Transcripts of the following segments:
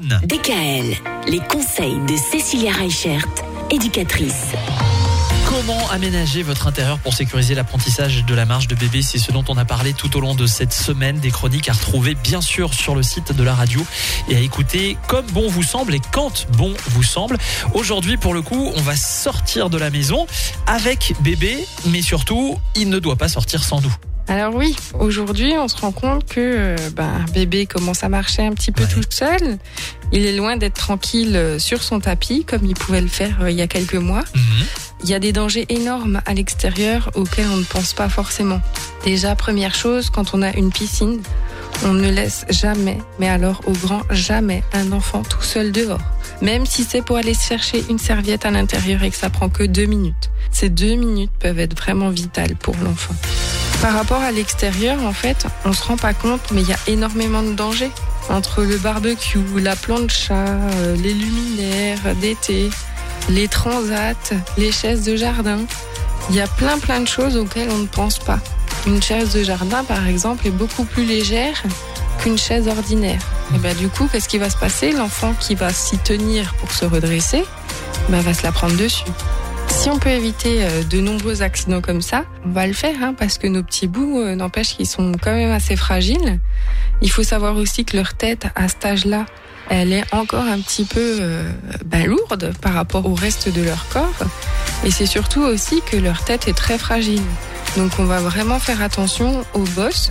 DKL, les conseils de Cécilia Reichert, éducatrice. Comment aménager votre intérieur pour sécuriser l'apprentissage de la marche de bébé? C'est ce dont on a parlé tout au long de cette semaine. Des chroniques à retrouver bien sûr sur le site de la radio et à écouter comme bon vous semble et quand bon vous semble. Aujourd'hui, pour le coup, on va sortir de la maison avec bébé, mais surtout, il ne doit pas sortir sans nous. Alors oui, aujourd'hui, on se rend compte que euh, ben, bébé commence à marcher un petit peu Ouais. tout seul. Il est loin d'être tranquille euh, sur son tapis comme il pouvait le faire euh, il y a quelques mois. Mhm. Il y a des dangers énormes à l'extérieur auxquels on ne pense pas forcément. Déjà, première chose, quand on a une piscine, on ne laisse jamais, mais alors au grand jamais, un enfant tout seul dehors. Même si c'est pour aller chercher une serviette à l'intérieur et que ça prend que deux minutes. Ces deux minutes peuvent être vraiment vitales pour l'enfant. Par rapport à l'extérieur, en fait, on se rend pas compte, mais il y a énormément de dangers. Entre le barbecue, la plancha, euh, les luminaires d'été, les transats, les chaises de jardin. Il y a plein plein de choses auxquelles on ne pense pas. Une chaise de jardin, par exemple, est beaucoup plus légère qu'une chaise ordinaire. Et ben, du coup, qu'est-ce qui va se passer? L'enfant qui va s'y tenir pour se redresser, ben, va se la prendre dessus. Si on peut éviter euh, de nombreux accidents comme ça, on va le faire, hein, parce que nos petits bouts, euh, n'empêche qu'ils sont quand même assez fragiles. Il faut savoir aussi que leur tête, à cet âge-là, elle est encore un petit peu ben, lourde par rapport au reste de leur corps. Et c'est surtout aussi que leur tête est très fragile. Donc on va vraiment faire attention aux bosses.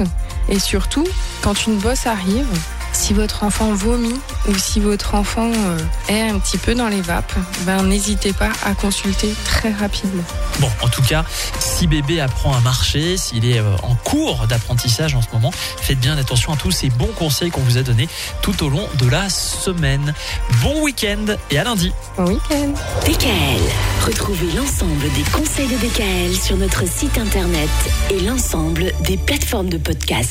Et surtout, quand une bosse arrive, si votre enfant vomit ou si votre enfant euh, est un petit peu dans les vapes, ben n'hésitez pas à consulter très rapidement. Bon, en tout cas, si bébé apprend à marcher, s'il est euh, en cours d'apprentissage en ce moment, faites bien attention à tous ces bons conseils qu'on vous a donnés tout au long de la semaine. Bon week-end et à lundi. Bon week-end DKL, retrouvez l'ensemble des conseils de DKL sur notre site internet et l'ensemble des plateformes de podcast.